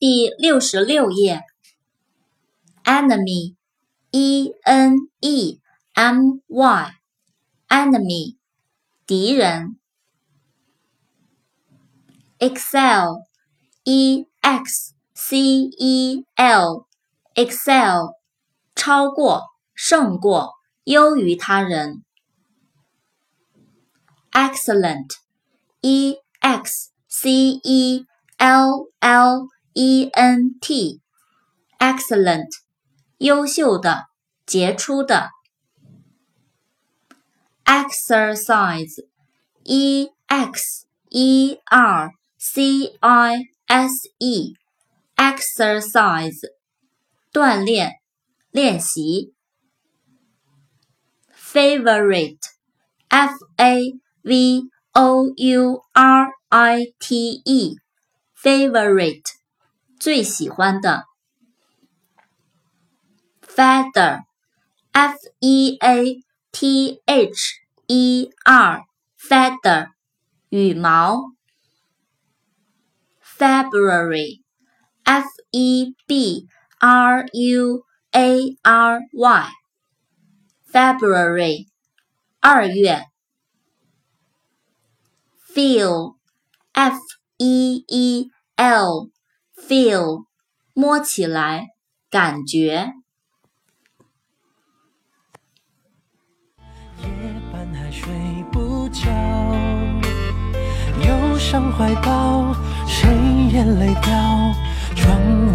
第六十六页。enemy，e n e m y，enemy，敌人。excel，e x c e l，excel，超过，胜过，优于他人。excellent，e x c e l l e n t，excellent，优秀的，杰出的。exercise，e x e r c i s e，exercise，锻炼，练习。favorite，f a v o u r i t e，favorite， 最喜欢的。feather，f e a t h e r，feather，羽毛。February，f e b r u a r y，February，二月。Feel，f e e feel，摸起来，感觉。夜半还睡不着，忧伤怀抱。谁眼泪掉？窗。